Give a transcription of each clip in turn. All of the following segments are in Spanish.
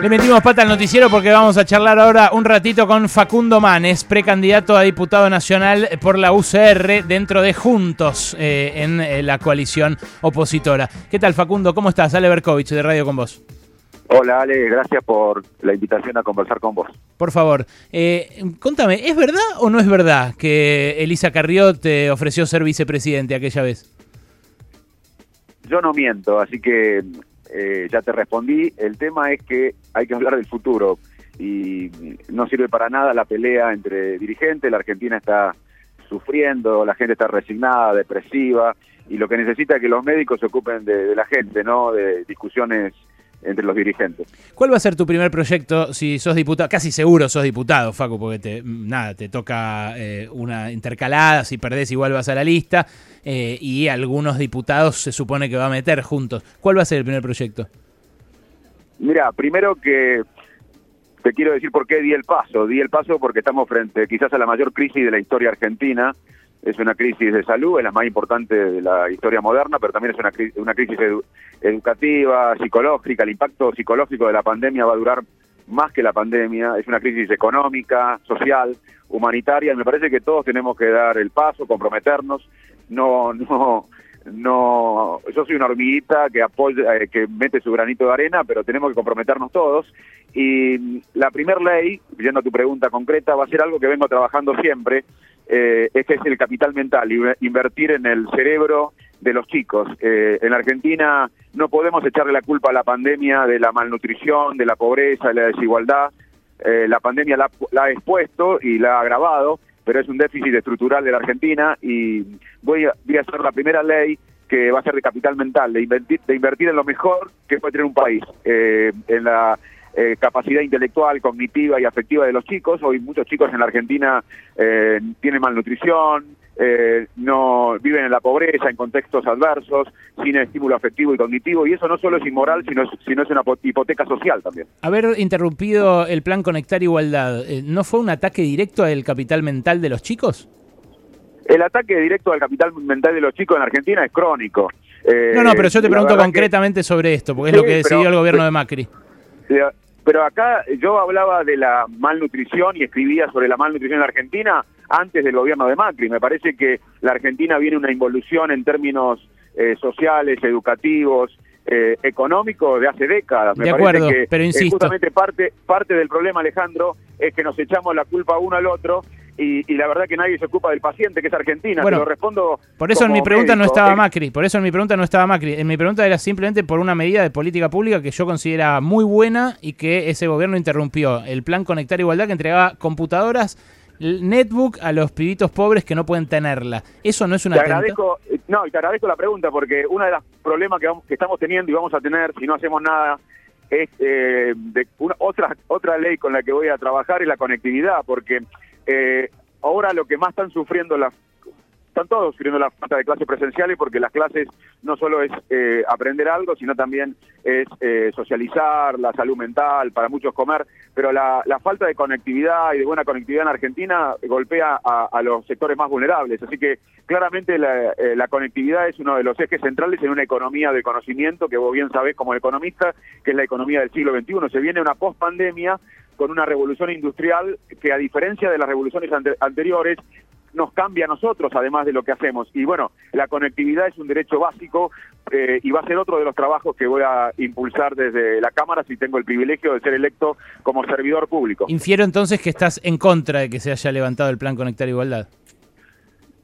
Le metimos pata al noticiero porque vamos a charlar ahora un ratito con Facundo Manes, precandidato a diputado nacional por la UCR dentro de Juntos eh, en eh, la coalición opositora. ¿Qué tal Facundo? ¿Cómo estás? Ale Berkovich de Radio con Vos. Hola Ale, gracias por la invitación a conversar con vos. Por favor, eh, contame, ¿es verdad o no es verdad que Elisa Carrió te ofreció ser vicepresidente aquella vez? Yo no miento, así que eh, ya te respondí. El tema es que hay que hablar del futuro y no sirve para nada la pelea entre dirigentes. La Argentina está sufriendo, la gente está resignada, depresiva y lo que necesita es que los médicos se ocupen de, de la gente, no de discusiones entre los dirigentes. ¿Cuál va a ser tu primer proyecto si sos diputado? Casi seguro sos diputado, Facu, porque te, nada, te toca eh, una intercalada, si perdés igual vas a la lista, eh, y algunos diputados se supone que va a meter juntos. ¿Cuál va a ser el primer proyecto? Mira, primero que te quiero decir por qué di el paso. Di el paso porque estamos frente quizás a la mayor crisis de la historia argentina. Es una crisis de salud, es la más importante de la historia moderna, pero también es una, una crisis edu- educativa, psicológica. El impacto psicológico de la pandemia va a durar más que la pandemia. Es una crisis económica, social, humanitaria. y Me parece que todos tenemos que dar el paso, comprometernos. No, no, no. Yo soy una hormiguita que apoya, eh, que mete su granito de arena, pero tenemos que comprometernos todos. Y la primer ley, yendo a tu pregunta concreta, va a ser algo que vengo trabajando siempre, eh, este es el capital mental, invertir en el cerebro de los chicos. Eh, en Argentina no podemos echarle la culpa a la pandemia de la malnutrición, de la pobreza, de la desigualdad. Eh, la pandemia la, la ha expuesto y la ha agravado, pero es un déficit estructural de la Argentina y voy a, voy a hacer la primera ley que va a ser de capital mental, de invertir, de invertir en lo mejor que puede tener un país, eh, en la eh, capacidad intelectual, cognitiva y afectiva de los chicos. Hoy muchos chicos en la Argentina eh, tienen malnutrición, eh, no viven en la pobreza, en contextos adversos, sin estímulo afectivo y cognitivo, y eso no solo es inmoral, sino es, sino es una po- hipoteca social también. Haber interrumpido el plan Conectar Igualdad, eh, ¿no fue un ataque directo al capital mental de los chicos? El ataque directo al capital mental de los chicos en Argentina es crónico. Eh, No, no, pero yo te la pregunto que- concretamente sobre esto, porque es lo que decidió pero- el gobierno de Macri. Eh, Pero acá yo hablaba de la malnutrición y escribía sobre la malnutrición en la Argentina antes del gobierno de Macri. Me parece que la Argentina viene una involución en términos eh, sociales, educativos, eh, económicos de hace décadas. Me De parece acuerdo, que, pero eh, insisto. justamente parte, parte del problema, Alejandro, es que nos echamos la culpa uno al otro y, y la verdad que nadie se ocupa del paciente, que es Argentina. Bueno, Te lo respondo Por eso en mi pregunta no estaba Macri, por eso en mi pregunta no estaba Macri. En mi pregunta era simplemente por una medida de política pública que yo consideraba muy buena y que ese gobierno interrumpió. El plan Conectar Igualdad que entregaba computadoras, netbook a los pibitos pobres que no pueden tenerla. ¿Eso no es una Te agradezco, eh, no, y te agradezco la pregunta porque uno de los problemas que, vamos- que estamos teniendo y vamos a tener si no hacemos nada es eh, de una, otra otra ley con la que voy a trabajar es la conectividad porque eh, ahora lo que más están sufriendo las están todos sufriendo la falta de clases presenciales porque las clases no solo es eh, aprender algo, sino también es eh, socializar, la salud mental, para muchos comer, pero la, falta de conectividad y de buena conectividad en Argentina golpea a, a los sectores más vulnerables. Así que claramente la, eh, la conectividad es uno de los ejes centrales en una economía de conocimiento que vos bien sabés como economista, que es la economía del siglo XXI. Se viene una post-pandemia con una revolución industrial que a diferencia de las revoluciones ante- anteriores nos cambia a nosotros, además de lo que hacemos. Y bueno, la conectividad es un derecho básico eh, y va a ser otro de los trabajos que voy a impulsar desde la Cámara si tengo el privilegio de ser electo como servidor público. Infiero entonces que estás en contra de que se haya levantado el plan Conectar Igualdad.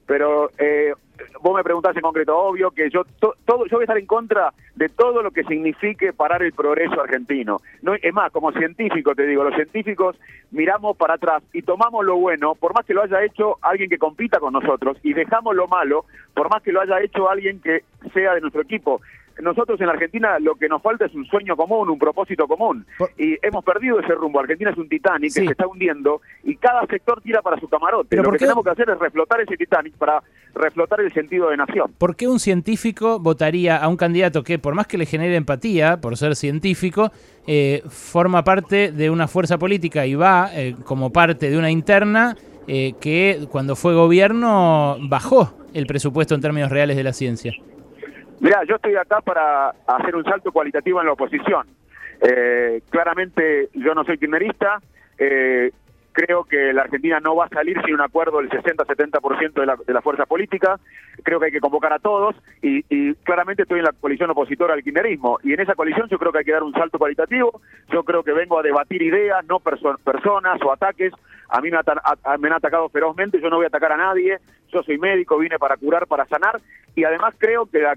Pero eh, vos me preguntás en concreto, obvio que yo to- todo yo voy a estar en contra de todo lo que signifique parar el progreso argentino. No, es más, como científico te digo, los científicos miramos para atrás y tomamos lo bueno, por más que lo haya hecho alguien que compita con nosotros, y dejamos lo malo, por más que lo haya hecho alguien que sea de nuestro equipo. Nosotros en la Argentina lo que nos falta es un sueño común, un propósito común. Y hemos perdido ese rumbo. Argentina es un Titanic Sí. que se está hundiendo y cada sector tira para su camarote. Pero lo ¿por que qué- tenemos que hacer es reflotar ese Titanic para reflotar el sentido de nación. ¿Por qué un científico votaría a un candidato que, por más que le genere empatía, por ser científico, eh, forma parte de una fuerza política y va eh, como parte de una interna eh, que cuando fue gobierno bajó el presupuesto en términos reales de la ciencia? Mirá, yo estoy acá para hacer un salto cualitativo en la oposición. Eh, claramente yo no soy kirchnerista, eh, creo que la Argentina no va a salir sin un acuerdo del 60-70% de la, de la fuerza política, creo que hay que convocar a todos y, claramente estoy en la coalición opositora al kirchnerismo. Y en esa coalición yo creo que hay que dar un salto cualitativo, yo creo que vengo a debatir ideas, no personas o ataques, a mí me, me han atacado ferozmente, yo no voy a atacar a nadie, yo soy médico, vine para curar, para sanar. Y además creo que la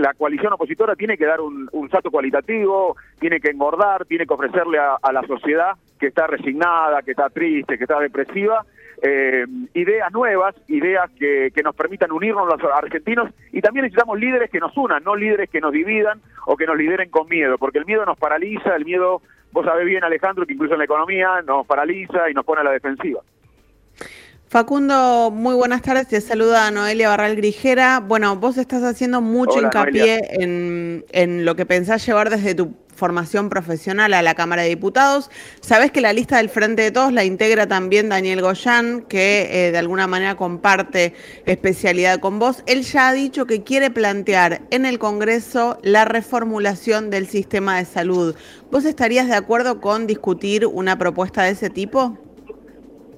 la coalición opositora tiene que dar un, salto cualitativo, tiene que engordar, tiene que ofrecerle a, la sociedad que está resignada, que está triste, que está depresiva, eh, ideas nuevas, ideas que, que, nos permitan unirnos los argentinos y también necesitamos líderes que nos unan, no líderes que nos dividan o que nos lideren con miedo, porque el miedo nos paraliza, el miedo, vos sabés bien Alejandro, que incluso en la economía nos paraliza y nos pone a la defensiva. Facundo, muy buenas tardes. Te saluda Noelia Barral Grijera. Bueno, vos estás haciendo mucho hincapié en, lo que pensás llevar desde tu formación profesional a la Cámara de Diputados. Sabés que la lista del Frente de Todos la integra también Daniel Goyán, que eh, de alguna manera comparte especialidad con vos. Él ya ha dicho que quiere plantear en el Congreso la reformulación del sistema de salud. ¿Vos estarías de acuerdo con discutir una propuesta de ese tipo?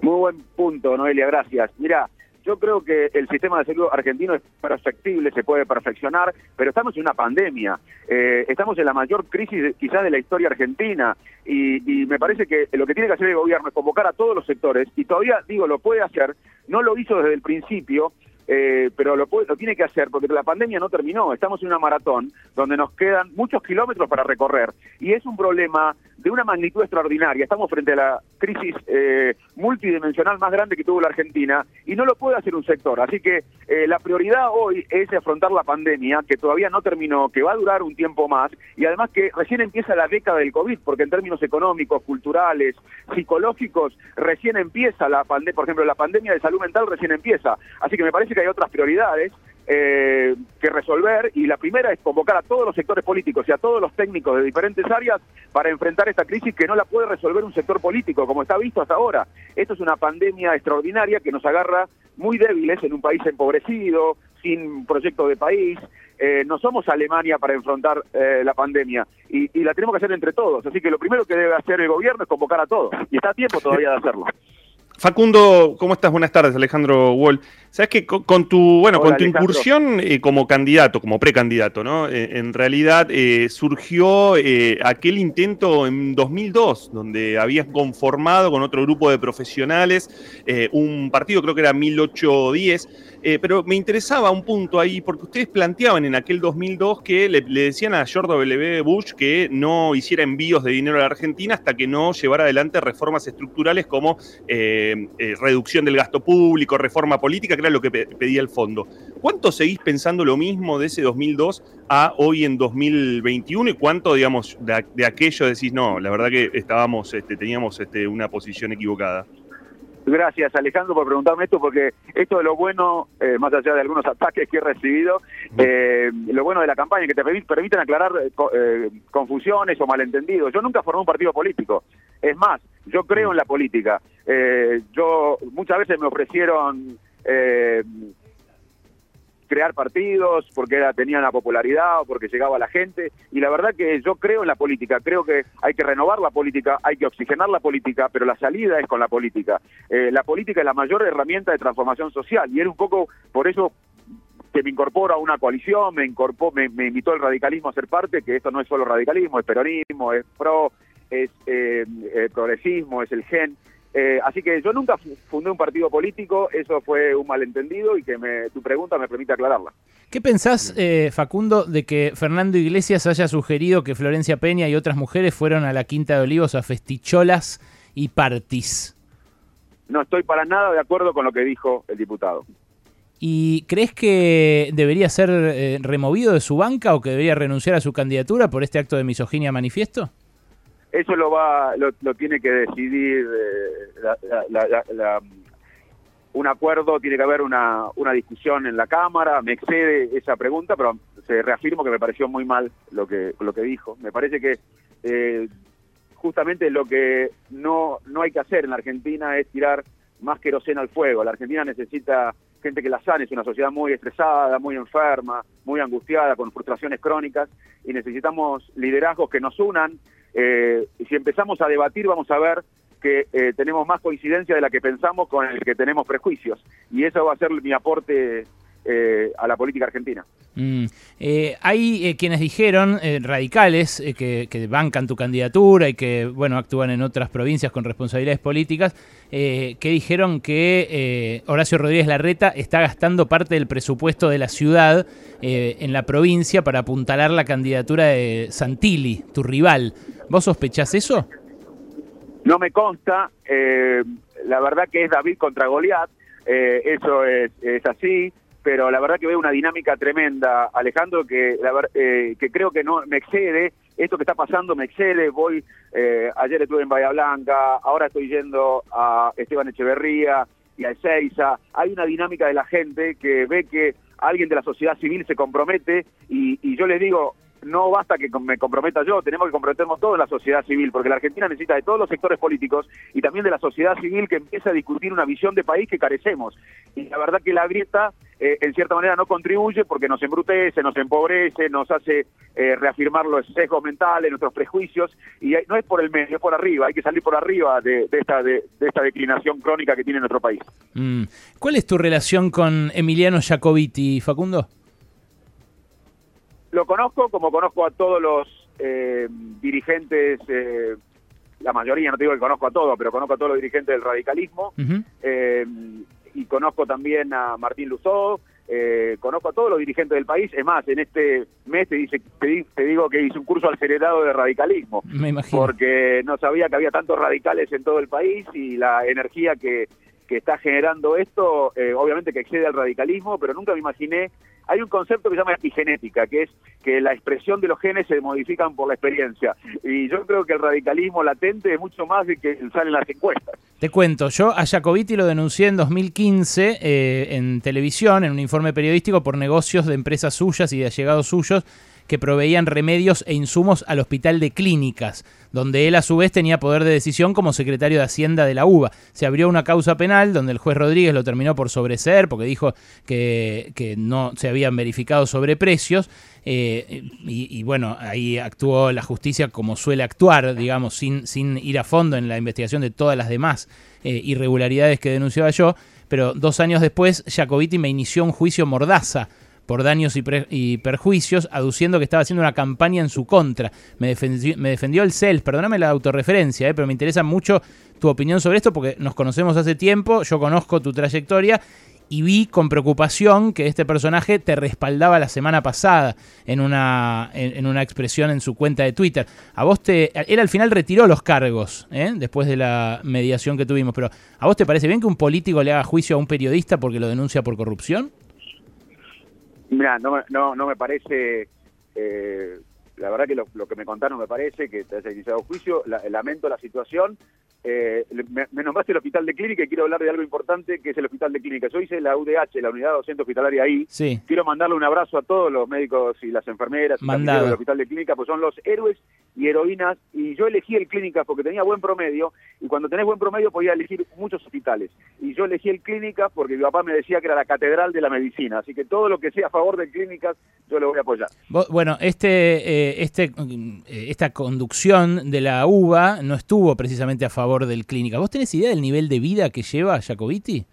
Muy buen punto, Noelia, gracias. Mira, yo creo que el sistema de salud argentino es perfectible, se puede perfeccionar, pero estamos en una pandemia, eh, estamos en la mayor crisis quizás de la historia argentina y, y, me parece que lo que tiene que hacer el gobierno es convocar a todos los sectores y todavía digo, lo puede hacer, no lo hizo desde el principio, eh, pero lo, lo tiene que hacer porque la pandemia no terminó, estamos en una maratón donde nos quedan muchos kilómetros para recorrer y es un problema de una magnitud extraordinaria. Estamos frente a la crisis eh, multidimensional más grande que tuvo la Argentina y no lo puede hacer un sector. Así que eh, la prioridad hoy es afrontar la pandemia, que todavía no terminó, que va a durar un tiempo más y además que recién empieza la década del COVID, porque en términos económicos, culturales, psicológicos, recién empieza la pandemia, por ejemplo, la pandemia de salud mental recién empieza. Así que me parece que hay otras prioridades eh, que resolver y la primera es convocar a todos los sectores políticos y a todos los técnicos de diferentes áreas para enfrentar esta crisis que no la puede resolver un sector político, como está visto hasta ahora. Esto es una pandemia extraordinaria que nos agarra muy débiles en un país empobrecido, sin proyecto de país. Eh, no somos Alemania para enfrentar eh, la pandemia y, y la tenemos que hacer entre todos. Así que lo primero que debe hacer el gobierno es convocar a todos y está a tiempo todavía de hacerlo. Facundo, ¿cómo estás? Buenas tardes, Alejandro Wall. Sabes que con, tu, bueno, con tu incursión eh, como candidato, como precandidato, ¿no? Eh, en realidad eh, surgió aquel intento en 2002, donde habías conformado con otro grupo de profesionales un partido, creo que era 1810, pero me interesaba un punto ahí, porque ustedes planteaban en aquel 2002 que le, decían a George W. Bush que no hiciera envíos de dinero a la Argentina hasta que no llevara adelante reformas estructurales como reducción del gasto público, reforma política era lo que pedía el fondo. ¿Cuánto seguís pensando lo mismo de ese 2002 a hoy en 2021 y cuánto, digamos, de, aquello decís, no, la verdad que estábamos, este, teníamos este, una posición equivocada? Gracias Alejandro por preguntarme esto, porque esto de lo bueno, eh, más allá de algunos ataques que he recibido, eh, lo bueno de la campaña, que te permiten aclarar eh, confusiones o malentendidos. Yo nunca formé un partido político. Es más, yo creo en la política. yo Muchas veces me ofrecieron eh, crear partidos porque era, tenían la popularidad o porque llegaba la gente. Y la verdad que yo creo en la política, creo que hay que renovar la política, hay que oxigenar la política, pero la salida es con la política. Eh, la política es la mayor herramienta de transformación social y era un poco por eso que me incorporo a una coalición, me, incorporó, me, invitó el radicalismo a ser parte, que esto no es solo radicalismo, es peronismo, es pro, es eh, progresismo, es el gen. Eh, así que yo nunca fundé un partido político, eso fue un malentendido y que me, tu pregunta me permite aclararla. ¿Qué pensás, eh, Facundo, de que Fernando Iglesias haya sugerido que Florencia Peña y otras mujeres fueron a la Quinta de Olivos a festicholas y partis? No estoy para nada de acuerdo con lo que dijo el diputado. ¿Y crees que debería ser eh, removido de su banca o que debería renunciar a su candidatura por este acto de misoginia manifiesto? Eso lo va, lo, tiene que decidir eh, un acuerdo, tiene que haber una, una discusión en la Cámara. Me excede esa pregunta, pero se reafirmo que me pareció muy mal lo que, lo que dijo. Me parece que eh, justamente lo que no, no hay que hacer en la Argentina es tirar más queroseno al fuego. La Argentina necesita gente que la sane, es una sociedad muy estresada, muy enferma, muy angustiada, con frustraciones crónicas, y necesitamos liderazgos que nos unan, eh, si empezamos a debatir vamos a ver que eh, tenemos más coincidencia de la que pensamos con el que tenemos prejuicios. Y eso va a ser mi aporte eh, a la política argentina. Mm. Eh, hay eh, quienes dijeron, radicales, que, bancan tu candidatura y que bueno actúan en otras provincias con responsabilidades políticas, que dijeron que Horacio Rodríguez Larreta está gastando parte del presupuesto de la ciudad en la provincia para apuntalar la candidatura de Santilli, tu rival. ¿Vos sospechás eso? No me consta. la verdad que es David contra Goliat. eso es, es así pero la verdad que veo una dinámica tremenda, Alejandro, que, eh, que creo que no me excede, esto que está pasando me excede, voy, eh, ayer estuve en Bahía Blanca, ahora estoy yendo a Esteban Echeverría y a Ezeiza, hay una dinámica de la gente que ve que alguien de la sociedad civil se compromete y, y yo les digo, no basta que me comprometa yo, tenemos que comprometernos todos la sociedad civil, porque la Argentina necesita de todos los sectores políticos y también de la sociedad civil que empiece a discutir una visión de país que carecemos. Y la verdad que la grieta, eh, en cierta manera, no contribuye porque nos embrutece, nos empobrece, nos hace eh, reafirmar los sesgos mentales, nuestros prejuicios, y no es por el medio, es por arriba, hay que salir por arriba de, esta, de, esta declinación crónica que tiene nuestro país. Mm. ¿Cuál es tu relación con Emiliano Jacobiti, Facundo? Lo conozco como conozco a todos los eh, dirigentes, eh, la mayoría, no te digo que conozco a todos, pero conozco a todos los dirigentes del radicalismo. Eh, y conozco también a Martín Luzó, conozco a todos los dirigentes del país. Es más, en este mes te, dice, te, digo que hice un curso acelerado de radicalismo. Me imagino. Porque no sabía que había tantos radicales en todo el país y la energía que, que está generando esto, obviamente que excede al radicalismo, pero nunca me imaginé hay un concepto que se llama epigenética, que es que la expresión de los genes se modifican por la experiencia. Y yo creo que el radicalismo latente es mucho más de que salen las encuestas. Te cuento, yo a Jacobiti lo denuncié en 2015 eh, en televisión, en un informe periodístico por negocios de empresas suyas y de allegados suyos que proveían remedios e insumos al hospital de clínicas, donde él a su vez tenía poder de decisión como secretario de Hacienda de la UBA. Se abrió una causa penal donde el juez Rodríguez lo terminó por sobreseer porque dijo que, no se habían verificado sobreprecios. Eh, y, bueno, ahí actuó la justicia como suele actuar, digamos, sin, sin ir a fondo en la investigación de todas las demás eh, irregularidades que denunciaba yo. Pero dos años después, Jacobiti me inició un juicio mordaza por daños y, perjuicios, aduciendo que estaba haciendo una campaña en su contra. Me defendió, me defendió el CELS, perdóname la autorreferencia, eh, pero me interesa mucho tu opinión sobre esto porque nos conocemos hace tiempo, yo conozco tu trayectoria y vi con preocupación que este personaje te respaldaba la semana pasada en una, en, una expresión en su cuenta de Twitter. A vos te. Él al final retiró los cargos, ¿eh? después de la mediación que tuvimos, pero ¿a vos te parece bien que un político le haga juicio a un periodista porque lo denuncia por corrupción? Mira, no, no, no me parece, eh, la verdad que lo, que me contaron me parece que te has iniciado juicio, lamento la situación, eh, me, nombraste el hospital de clínica y quiero hablar de algo importante que es el hospital de clínica. Yo hice la UDH, la unidad docente hospitalaria ahí. Sí. Quiero mandarle un abrazo a todos los médicos y las enfermeras y del hospital de clínica, pues son los héroes y heroínas. Y yo elegí el clínica porque tenía buen promedio y cuando tenés buen promedio podía elegir muchos hospitales. Y yo elegí el clínica porque mi papá me decía que era la catedral de la medicina. Así que todo lo que sea a favor de clínicas yo lo voy a apoyar. Bueno, este, eh, este, eh, esta conducción de la UBA no estuvo precisamente a favor del clínica. ¿Vos tenés idea del nivel de vida que lleva Jacobiti?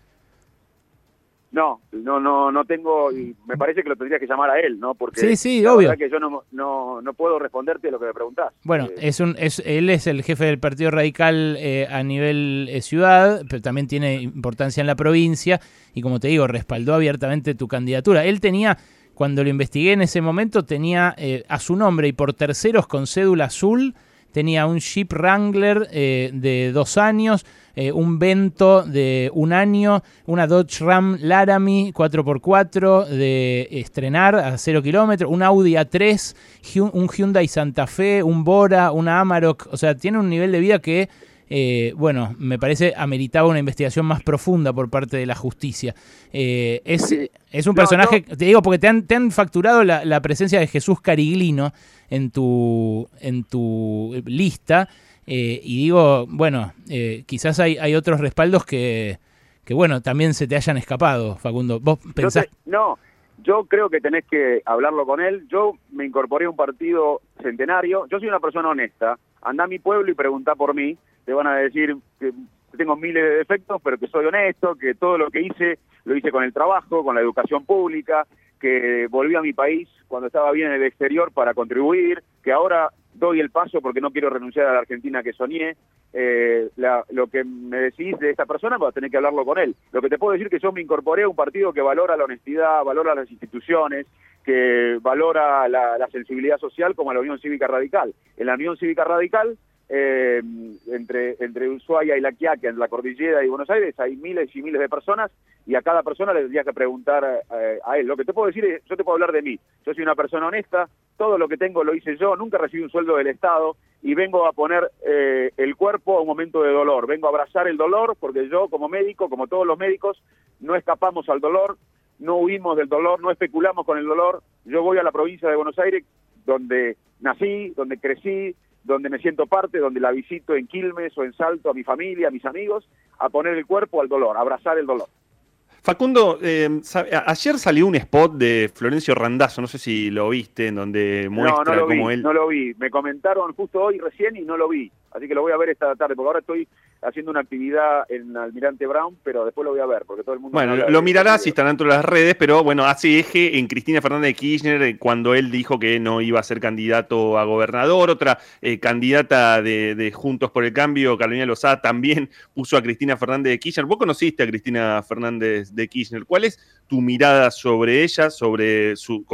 No, no, no, no tengo, y me parece que lo tendría que llamar a él, ¿no? Porque sí, sí, obvio. que yo no, no, no, puedo responderte lo que me preguntás. Bueno, eh, es un, es, él es el jefe del Partido Radical eh, a nivel eh, ciudad, pero también tiene importancia en la provincia, y como te digo, respaldó abiertamente tu candidatura. Él tenía, cuando lo investigué en ese momento, tenía a su nombre y por terceros con cédula azul tenía un Jeep Wrangler eh, de dos años, eh, un Vento de un año, una Dodge Ram Laramie 4x4 de estrenar a 0 kilómetros, un Audi A3, un Hyundai Santa Fe, un Bora, una Amarok, o sea, tiene un nivel de vida que... Eh, bueno, me parece ameritaba una investigación más profunda por parte de la justicia. es, es, un personaje, te digo, porque te han, te han facturado la, la, presencia de Jesús Cariglino, en tu, en tu lista. Eh, y digo, bueno, eh, quizás hay, hay otros respaldos que, que, bueno, también se te hayan escapado, Facundo. ¿Vos pensás? no, yo creo que tenés que hablarlo con él. Yo me incorporé a un partido centenario. Yo soy una persona honesta. anda a mi pueblo y pregunta por mí, te van a decir que tengo miles de defectos, pero que soy honesto, que todo lo que hice lo hice con el trabajo, con la educación pública, que volví a mi país cuando estaba bien en el exterior para contribuir, que ahora doy el paso porque no quiero renunciar a la Argentina que soñé. Eh, lo que me decís de esta persona, vas a tener que hablarlo con él. Lo que te puedo decir es que yo me incorporé a un partido que valora la honestidad, valora las instituciones, que valora la, la sensibilidad social como la Unión Cívica Radical. En la Unión Cívica Radical eh, entre, entre Ushuaia y La Quiaca, en la cordillera y Buenos Aires, hay miles y miles de personas y a cada persona le tendría que preguntar eh, a él. Lo que te puedo decir es, yo te puedo hablar de mí. Yo soy una persona honesta, todo lo que tengo lo hice yo, nunca recibí un sueldo del Estado y vengo a poner eh, el cuerpo a un momento de dolor. Vengo a abrazar el dolor porque yo como médico, como todos los médicos, no escapamos al dolor, no huimos del dolor, no especulamos con el dolor. Yo voy a la provincia de Buenos Aires donde nací, donde crecí, donde me siento parte, donde la visito en Quilmes o en Salto a mi familia, a mis amigos, a poner el cuerpo al dolor, a abrazar el dolor. Facundo, eh, ayer salió un spot de Florencio Randazzo, no sé si lo viste, en donde muestra no, cómo él... No lo vi, me comentaron justo hoy recién y no lo vi, así que lo voy a ver esta tarde, porque ahora estoy haciendo una actividad en Almirante Brown, pero después lo voy a ver, porque todo el mundo... Bueno, lo mirarás si están dentro de las redes, pero bueno, hace eje en Cristina Fernández de Kirchner eh, cuando él dijo que no iba a ser candidato a gobernador, otra eh, candidata de, Juntos por el Cambio, Carolina Lozada, también puso a Cristina Fernández de Kirchner. Vos conociste a Cristina Fernández de Kirchner, ¿cuál es tu mirada sobre ella, sobre, su,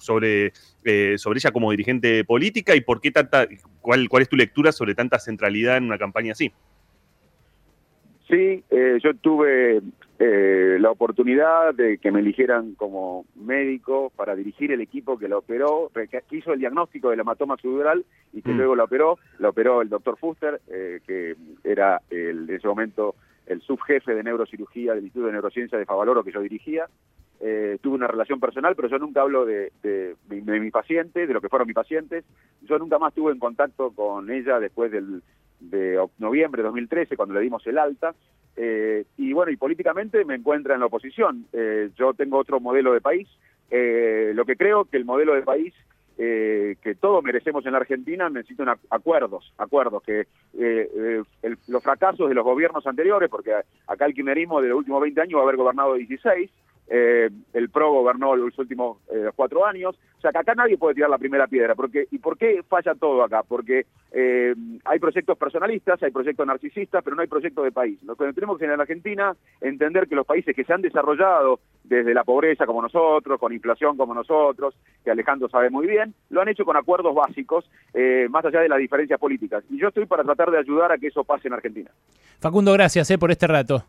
sobre, eh, sobre ella como dirigente política y por qué tanta, cuál, cuál es tu lectura sobre tanta centralidad en una campaña así? Sí, eh, yo tuve eh, la oportunidad de que me eligieran como médico para dirigir el equipo que lo operó, que hizo el diagnóstico del hematoma cerebral y que mm. luego lo operó. Lo operó el doctor Fuster, eh, que era el, en ese momento el subjefe de neurocirugía del Instituto de Neurociencia de Favaloro que yo dirigía. tuve una relación personal, pero yo nunca hablo de, de, de mi paciente, de lo que fueron mis pacientes. Yo nunca más estuve en contacto con ella después del de noviembre de 2013, cuando le dimos el alta, eh, y bueno, y políticamente me encuentra en la oposición. Eh, yo tengo otro modelo de país, eh, lo que creo que el modelo de país que todos merecemos en la Argentina necesitan acuerdos, acuerdos, que los fracasos de los gobiernos anteriores, porque acá el quimerismo de los últimos 20 años va a haber gobernado 16, eh, el PRO gobernó los últimos eh, cuatro años, o sea que acá nadie puede tirar la primera piedra, porque ¿y por qué falla todo acá? Porque eh, hay proyectos personalistas, hay proyectos narcisistas, pero no hay proyecto de país. Lo que tenemos que en Argentina entender que los países que se han desarrollado desde la pobreza como nosotros, con inflación como nosotros, que Alejandro sabe muy bien, lo han hecho con acuerdos básicos, más allá de las diferencias políticas. Y yo estoy para tratar de ayudar a que eso pase en Argentina. Facundo, gracias por este rato.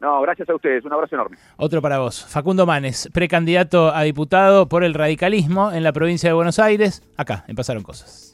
No, gracias a ustedes. Un abrazo enorme. Otro para vos. Facundo Manes, precandidato a diputado por el radicalismo en la provincia de Buenos Aires. Acá, en Pasaron Cosas.